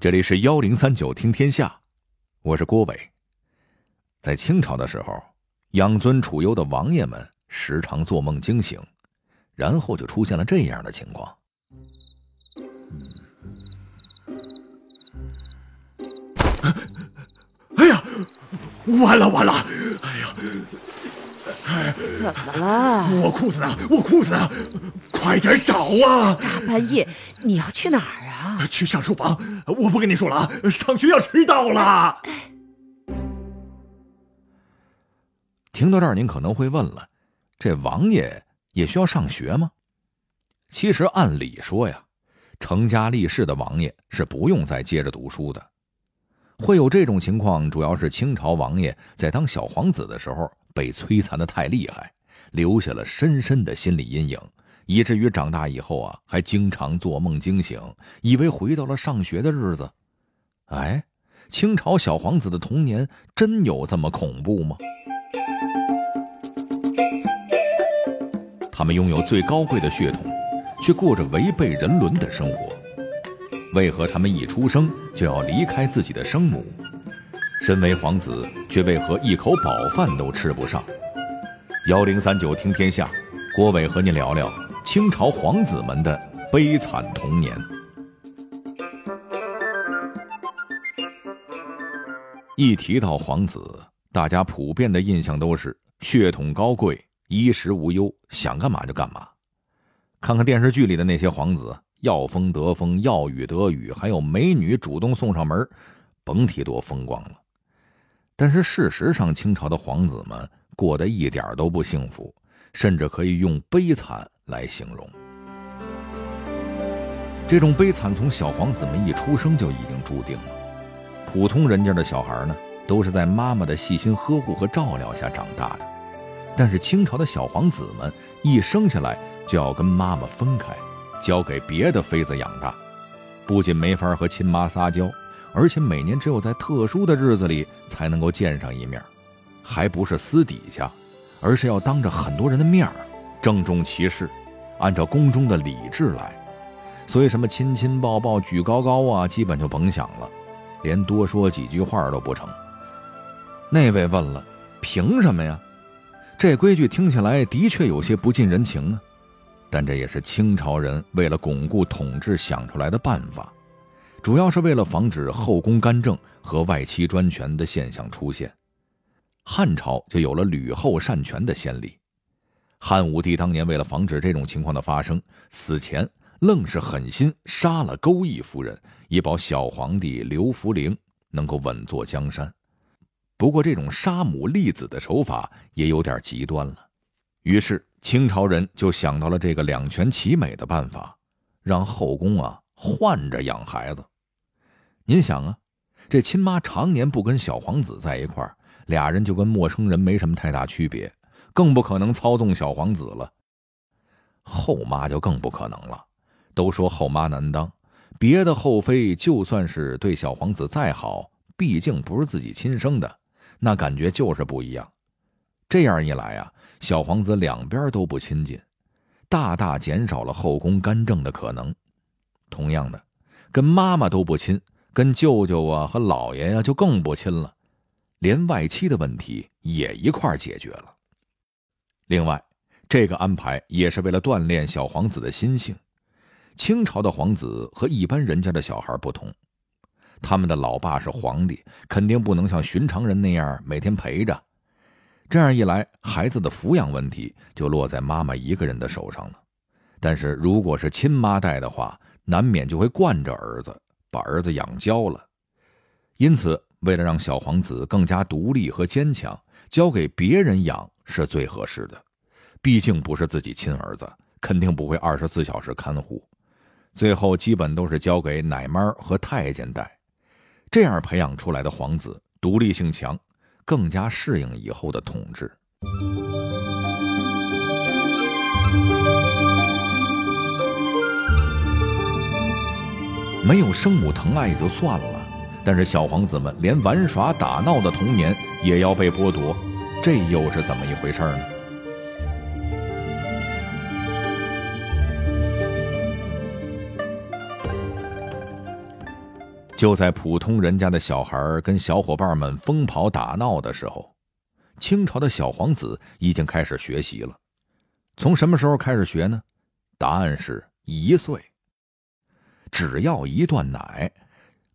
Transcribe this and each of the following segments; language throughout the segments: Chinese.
这里是幺零三九听天下，我是郭伟。在清朝的时候，养尊处优的王爷们时常做梦惊醒，然后就出现了这样的情况。哎呀，完了完了！哎呀，哎，怎么了？我裤子呢？我裤子呢？快点找啊！大半夜你要去哪儿啊？去上书房。我不跟你说了啊，上学要迟到了。听到这儿，您可能会问了：这王爷也需要上学吗？其实按理说呀，成家立室的王爷是不用再接着读书的。会有这种情况，主要是清朝王爷在当小皇子的时候被摧残的太厉害，留下了深深的心理阴影，以至于长大以后啊，还经常做梦惊醒，以为回到了上学的日子。哎，清朝小皇子的童年真有这么恐怖吗？他们拥有最高贵的血统，却过着违背人伦的生活。为何他们一出生就要离开自己的生母？身为皇子，却为何一口饱饭都吃不上？幺零三九听天下，郭伟和您聊聊清朝皇子们的悲惨童年。一提到皇子，大家普遍的印象都是血统高贵、衣食无忧，想干嘛就干嘛。看看电视剧里的那些皇子。要风得风，要雨得雨，还有美女主动送上门，甭提多风光了。但是事实上，清朝的皇子们过得一点都不幸福，甚至可以用悲惨来形容。这种悲惨从小皇子们一出生就已经注定了。普通人家的小孩呢，都是在妈妈的细心呵护和照料下长大的，但是清朝的小皇子们一生下来就要跟妈妈分开。交给别的妃子养大，不仅没法和亲妈撒娇，而且每年只有在特殊的日子里才能够见上一面，还不是私底下，而是要当着很多人的面儿郑重其事，按照宫中的礼制来。所以什么亲亲抱抱举高高啊，基本就甭想了，连多说几句话都不成。那位问了，凭什么呀？这规矩听起来的确有些不近人情啊。但这也是清朝人为了巩固统治想出来的办法，主要是为了防止后宫干政和外戚专权的现象出现。汉朝就有了吕后擅权的先例。汉武帝当年为了防止这种情况的发生，死前愣是狠心杀了钩弋夫人，以保小皇帝刘弗陵能够稳坐江山。不过，这种杀母立子的手法也有点极端了。于是。清朝人就想到了这个两全其美的办法，让后宫啊换着养孩子。您想啊，这亲妈常年不跟小皇子在一块儿，俩人就跟陌生人没什么太大区别，更不可能操纵小皇子了。后妈就更不可能了。都说后妈难当，别的后妃就算是对小皇子再好，毕竟不是自己亲生的，那感觉就是不一样。这样一来啊。小皇子两边都不亲近，大大减少了后宫干政的可能。同样的，跟妈妈都不亲，跟舅舅啊和姥爷呀就更不亲了，连外戚的问题也一块解决了。另外，这个安排也是为了锻炼小皇子的心性。清朝的皇子和一般人家的小孩不同，他们的老爸是皇帝，肯定不能像寻常人那样每天陪着。这样一来，孩子的抚养问题就落在妈妈一个人的手上了。但是，如果是亲妈带的话，难免就会惯着儿子，把儿子养娇了。因此，为了让小皇子更加独立和坚强，交给别人养是最合适的。毕竟不是自己亲儿子，肯定不会二十四小时看护。最后，基本都是交给奶妈和太监带。这样培养出来的皇子，独立性强。更加适应以后的统治。没有生母疼爱也就算了，但是小皇子们连玩耍打闹的童年也要被剥夺，这又是怎么一回事呢？就在普通人家的小孩跟小伙伴们疯跑打闹的时候，清朝的小皇子已经开始学习了。从什么时候开始学呢？答案是一岁。只要一断奶，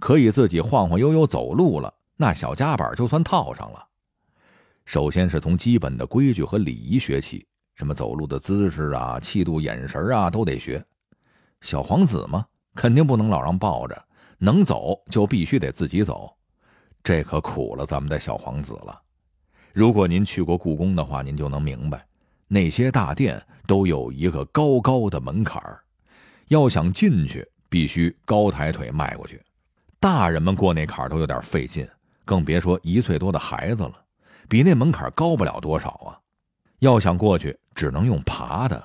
可以自己晃晃悠悠走路了，那小夹板就算套上了。首先是从基本的规矩和礼仪学起，什么走路的姿势啊、气度、眼神啊，都得学。小皇子嘛，肯定不能老让抱着，能走就必须得自己走。这可苦了咱们的小皇子了。如果您去过故宫的话，您就能明白，那些大殿都有一个高高的门槛儿，要想进去，必须高抬腿迈过去。大人们过那坎儿都有点费劲，更别说一岁多的孩子了。比那门槛高不了多少啊！要想过去，只能用爬的，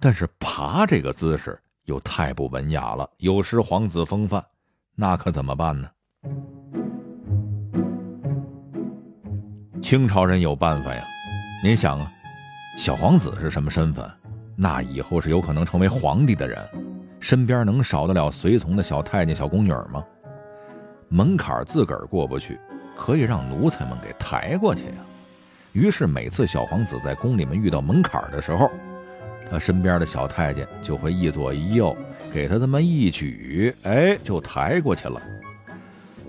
但是爬这个姿势又太不文雅了，有失皇子风范，那可怎么办呢？清朝人有办法呀！您想啊，小皇子是什么身份？那以后是有可能成为皇帝的人，身边能少得了随从的小太监、小宫女吗？门槛自个儿过不去。可以让奴才们给抬过去呀。于是每次小皇子在宫里面遇到门槛的时候，他身边的小太监就会一左一右给他这么一举，哎，就抬过去了。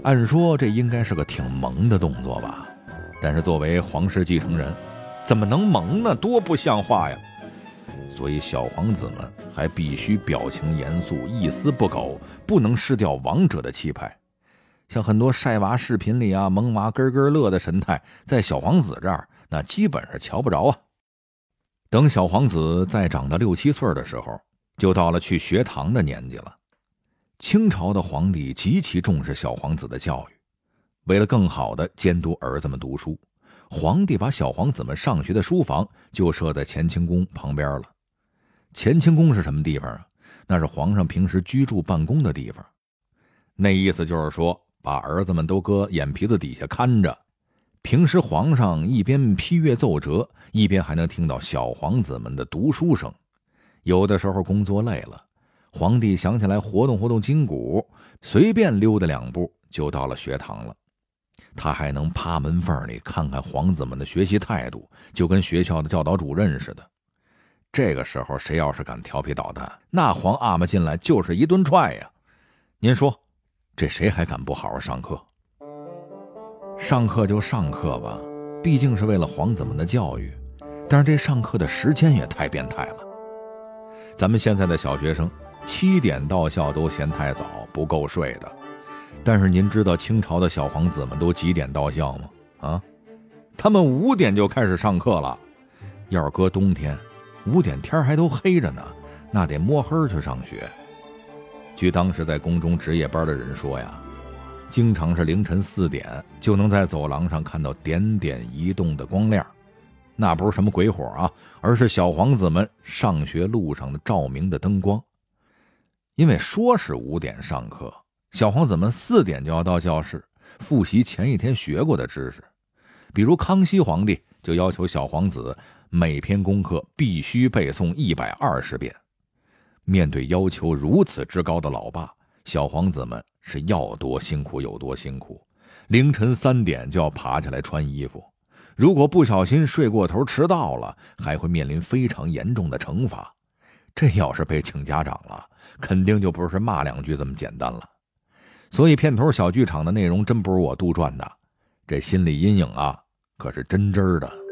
按说这应该是个挺萌的动作吧？但是作为皇室继承人，怎么能萌呢？多不像话呀！所以小皇子们还必须表情严肃，一丝不苟，不能失掉王者的气派。像很多晒娃视频里啊，萌娃咯咯乐的神态，在小皇子这儿那基本上瞧不着啊。等小皇子再长到六七岁的时候，就到了去学堂的年纪了。清朝的皇帝极其重视小皇子的教育，为了更好的监督儿子们读书，皇帝把小皇子们上学的书房就设在乾清宫旁边了。乾清宫是什么地方啊？那是皇上平时居住办公的地方。那意思就是说。把儿子们都搁眼皮子底下看着，平时皇上一边批阅奏折，一边还能听到小皇子们的读书声。有的时候工作累了，皇帝想起来活动活动筋骨，随便溜达两步就到了学堂了。他还能趴门缝里看看皇子们的学习态度，就跟学校的教导主任似的。这个时候，谁要是敢调皮捣蛋，那皇阿玛进来就是一顿踹呀！您说？这谁还敢不好好上课？上课就上课吧，毕竟是为了皇子们的教育。但是这上课的时间也太变态了。咱们现在的小学生七点到校都嫌太早，不够睡的。但是您知道清朝的小皇子们都几点到校吗？啊，他们五点就开始上课了。要是搁冬天，五点天还都黑着呢，那得摸黑去上学。据当时在宫中值夜班的人说呀，经常是凌晨四点就能在走廊上看到点点移动的光亮，那不是什么鬼火啊，而是小皇子们上学路上的照明的灯光。因为说是五点上课，小皇子们四点就要到教室复习前一天学过的知识，比如康熙皇帝就要求小皇子每篇功课必须背诵一百二十遍。面对要求如此之高的老爸，小皇子们是要多辛苦有多辛苦。凌晨三点就要爬起来穿衣服，如果不小心睡过头迟到了，还会面临非常严重的惩罚。这要是被请家长了，肯定就不是骂两句这么简单了。所以片头小剧场的内容真不是我杜撰的，这心理阴影啊，可是真真的。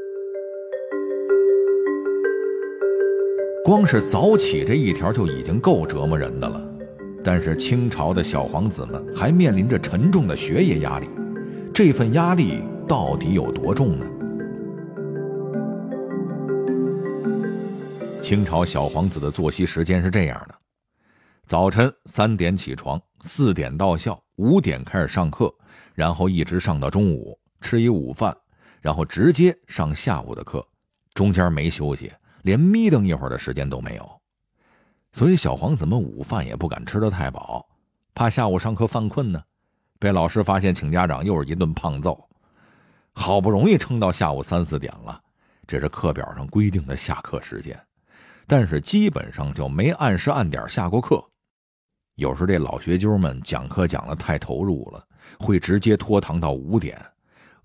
光是早起这一条就已经够折磨人的了，但是清朝的小皇子们还面临着沉重的学业压力，这份压力到底有多重呢？清朝小皇子的作息时间是这样的：早晨三点起床，四点到校，五点开始上课，然后一直上到中午，吃一午饭，然后直接上下午的课，中间没休息。连眯瞪一会儿的时间都没有，所以小皇子们午饭也不敢吃得太饱，怕下午上课犯困呢，被老师发现请家长又是一顿胖揍。好不容易撑到下午三四点了，这是课表上规定的下课时间，但是基本上就没按时按点下过课。有时这老学究们讲课讲的太投入了，会直接拖堂到五点，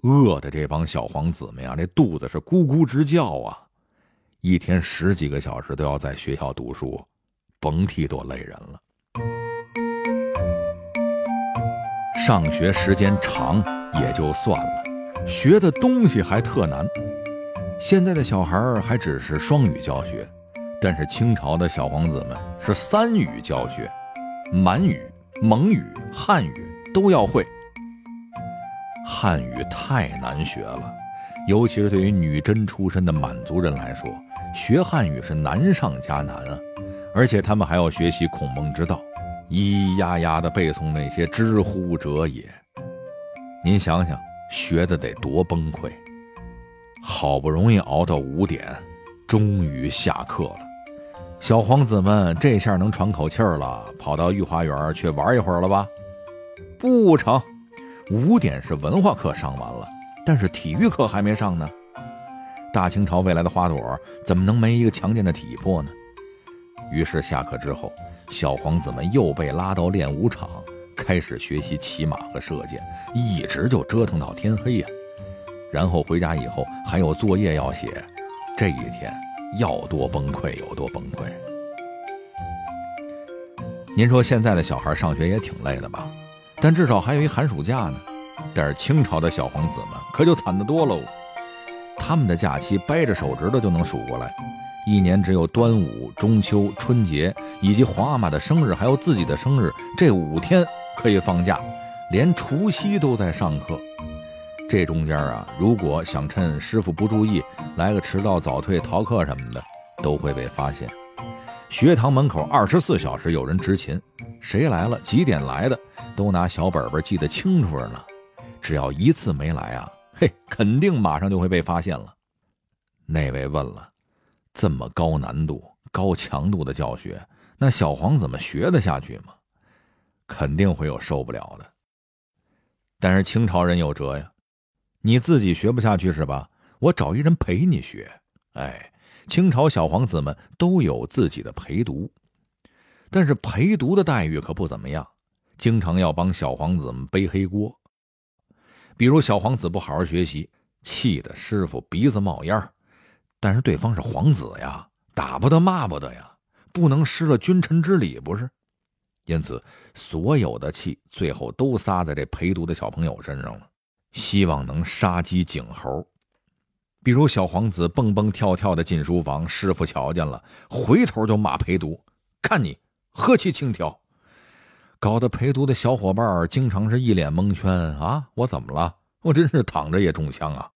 饿的这帮小皇子们呀，这肚子是咕咕直叫啊！一天十几个小时都要在学校读书，甭提多累人了。上学时间长也就算了，学的东西还特难。现在的小孩还只是双语教学，但是清朝的小皇子们是三语教学，满语、蒙语、汉语都要会。汉语太难学了，尤其是对于女真出身的满族人来说，学汉语是难上加难啊！而且他们还要学习孔孟之道。咿咿呀呀的背诵那些“知乎者也”，您想想，学的得多崩溃！好不容易熬到五点，终于下课了。小皇子们这下能喘口气儿了，跑到御花园去玩一会儿了吧？不成，五点是文化课上完了，但是体育课还没上呢。大清朝未来的花朵怎么能没一个强健的体魄呢？于是下课之后。小皇子们又被拉到练武场，开始学习骑马和射箭，一直就折腾到天黑呀。然后回家以后还有作业要写，这一天要多崩溃有多崩溃。您说现在的小孩上学也挺累的吧？但至少还有一寒暑假呢。但是清朝的小皇子们可就惨得多喽，他们的假期掰着手指头就能数过来。一年只有端午、中秋、春节以及皇阿玛的生日，还有自己的生日这五天可以放假，连除夕都在上课。这中间啊，如果想趁师傅不注意来个迟到、早退、逃课什么的，都会被发现。学堂门口二十四小时有人执勤，谁来了、几点来的，都拿小本本记得清楚着呢。只要一次没来啊，嘿，肯定马上就会被发现了。那位问了。这么高难度、高强度的教学，那小皇子们学得下去吗？肯定会有受不了的。但是清朝人有辙呀，你自己学不下去是吧？我找一人陪你学。哎，清朝小皇子们都有自己的陪读，但是陪读的待遇可不怎么样，经常要帮小皇子们背黑锅。比如小皇子不好好学习，气得师傅鼻子冒烟。但是对方是皇子呀，打不得骂不得呀，不能失了君臣之礼，不是？因此，所有的气最后都撒在这陪读的小朋友身上了，希望能杀鸡儆猴。比如小皇子蹦蹦跳跳的进书房，师傅瞧见了，回头就骂陪读：“看你何其轻佻！”搞得陪读的小伙伴经常是一脸蒙圈啊！我怎么了？我真是躺着也中枪啊！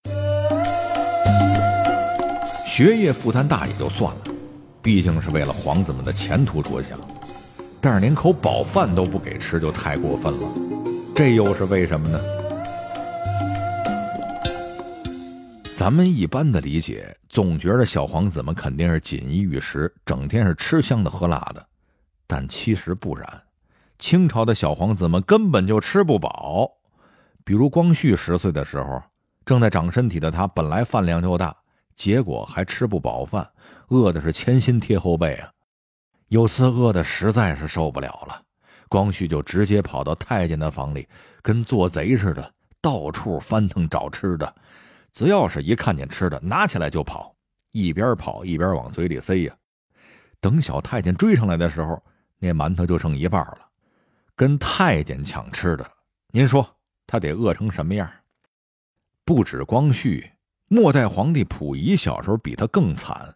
学业负担大也就算了，毕竟是为了皇子们的前途着想，但是连口饱饭都不给吃就太过分了，这又是为什么呢？咱们一般的理解，总觉得小皇子们肯定是锦衣玉食，整天是吃香的喝辣的，但其实不然，清朝的小皇子们根本就吃不饱。比如光绪十岁的时候，正在长身体的他，本来饭量就大。结果还吃不饱饭，饿的是前心贴后背啊！有次饿的实在是受不了了，光绪就直接跑到太监的房里，跟做贼似的，到处翻腾找吃的。只要是一看见吃的，拿起来就跑，一边跑一边往嘴里塞呀。等小太监追上来的时候，那馒头就剩一半了。跟太监抢吃的，您说他得饿成什么样？不止光绪。末代皇帝溥仪小时候比他更惨。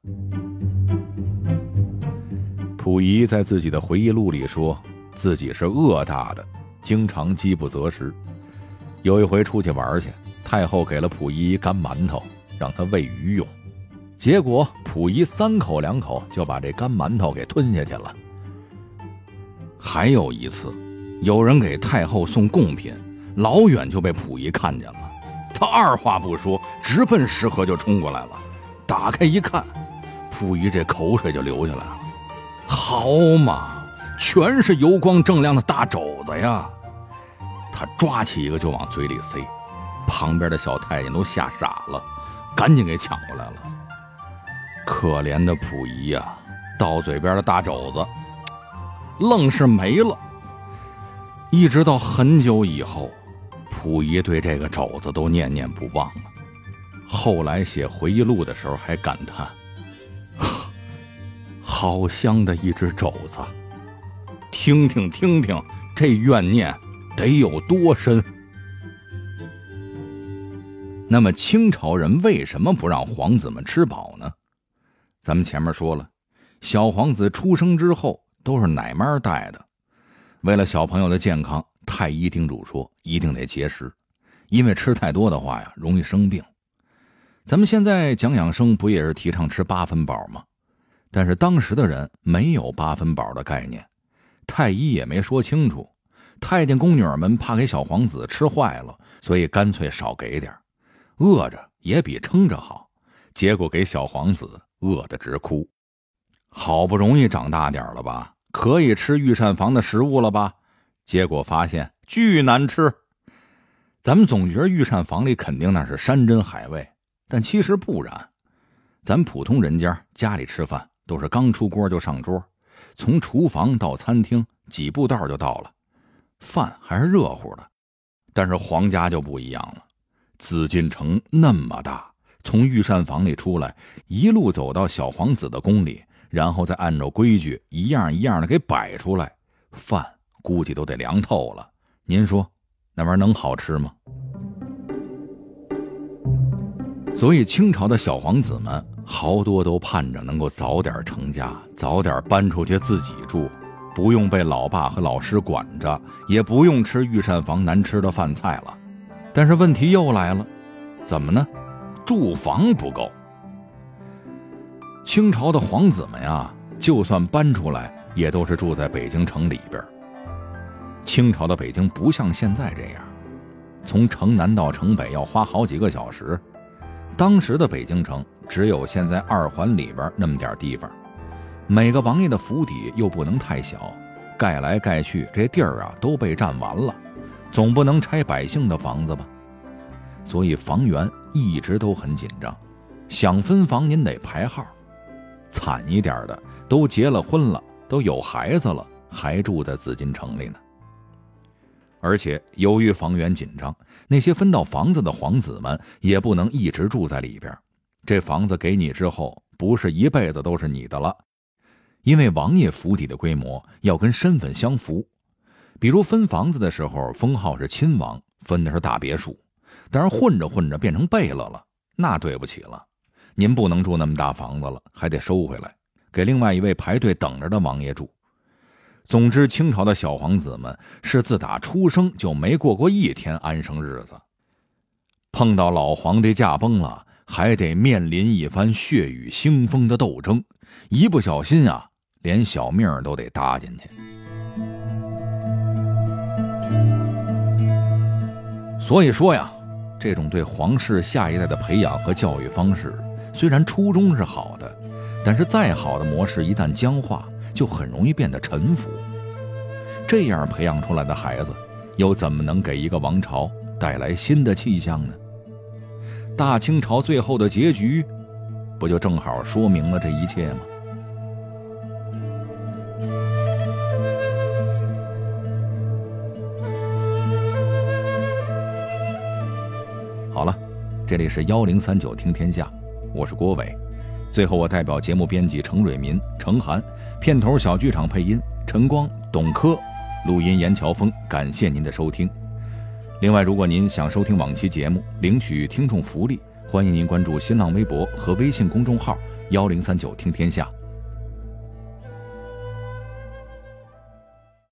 溥仪在自己的回忆录里说，自己是饿大的，经常饥不择食。有一回出去玩去，太后给了溥仪干馒头，让他喂鱼用。结果溥仪三口两口就把这干馒头给吞下去了。还有一次，有人给太后送贡品，老远就被溥仪看见了。他二话不说，直奔食盒就冲过来了。打开一看，溥仪这口水就流下来了。好嘛，全是油光锃亮的大肘子呀！他抓起一个就往嘴里塞，旁边的小太监都吓傻了，赶紧给抢过来了。可怜的溥仪呀，到嘴边的大肘子愣是没了。一直到很久以后，溥仪对这个肘子都念念不忘了。后来写回忆录的时候还感叹：“好香的一只肘子！听听听听，这怨念得有多深？”那么清朝人为什么不让皇子们吃饱呢？咱们前面说了，小皇子出生之后都是奶妈带的。为了小朋友的健康，太医叮嘱说一定得节食，因为吃太多的话呀，容易生病。咱们现在讲养生不也是提倡吃八分饱吗？但是当时的人没有八分饱的概念，太医也没说清楚。太监宫女儿们怕给小皇子吃坏了，所以干脆少给点饿着也比撑着好，结果给小皇子饿得直哭。好不容易长大点了吧，可以吃御膳房的食物了吧？结果发现巨难吃。咱们总觉得御膳房里肯定那是山珍海味，但其实不然。咱普通人家家里吃饭都是刚出锅就上桌，从厨房到餐厅几步道就到了，饭还是热乎的。但是皇家就不一样了。紫禁城那么大，从御膳房里出来，一路走到小皇子的宫里，然后再按照规矩一样一样的给摆出来，饭估计都得凉透了。您说，那玩意儿能好吃吗？所以清朝的小皇子们好多都盼着能够早点成家，早点搬出去自己住，不用被老爸和老师管着，也不用吃御膳房难吃的饭菜了。但是问题又来了，怎么呢？住房不够。清朝的皇子们呀，就算搬出来，也都是住在北京城里边。清朝的北京不像现在这样，从城南到城北要花好几个小时。当时的北京城只有现在二环里边那么点地方，每个王爷的府邸又不能太小，盖来盖去，这地儿啊都被占完了。总不能拆百姓的房子吧，所以房源一直都很紧张。想分房您得排号，惨一点的都结了婚了，都有孩子了，还住在紫禁城里呢。而且由于房源紧张，那些分到房子的皇子们也不能一直住在里边。这房子给你之后，不是一辈子都是你的了，因为王爷府邸的规模要跟身份相符。比如分房子的时候，封号是亲王，分的是大别墅，但是混着混着变成贝勒了，那对不起了，您不能住那么大房子了，还得收回来，给另外一位排队等着的王爷住。总之，清朝的小皇子们是自打出生就没过过一天安生日子，碰到老皇帝驾崩了，还得面临一番血雨腥风的斗争，一不小心啊，连小命都得搭进去。所以说呀，这种对皇室下一代的培养和教育方式，虽然初衷是好的，但是再好的模式一旦僵化，就很容易变得陈腐。这样培养出来的孩子，又怎么能给一个王朝带来新的气象呢？大清朝最后的结局，不就正好说明了这一切吗？好了，这里是幺零三九听天下，我是郭伟。最后，我代表节目编辑程蕊民、程涵，片头小剧场配音陈光、董珂，录音严乔峰。感谢您的收听。另外，如果您想收听往期节目，领取听众福利，欢迎您关注新浪微博和微信公众号幺零三九听天下。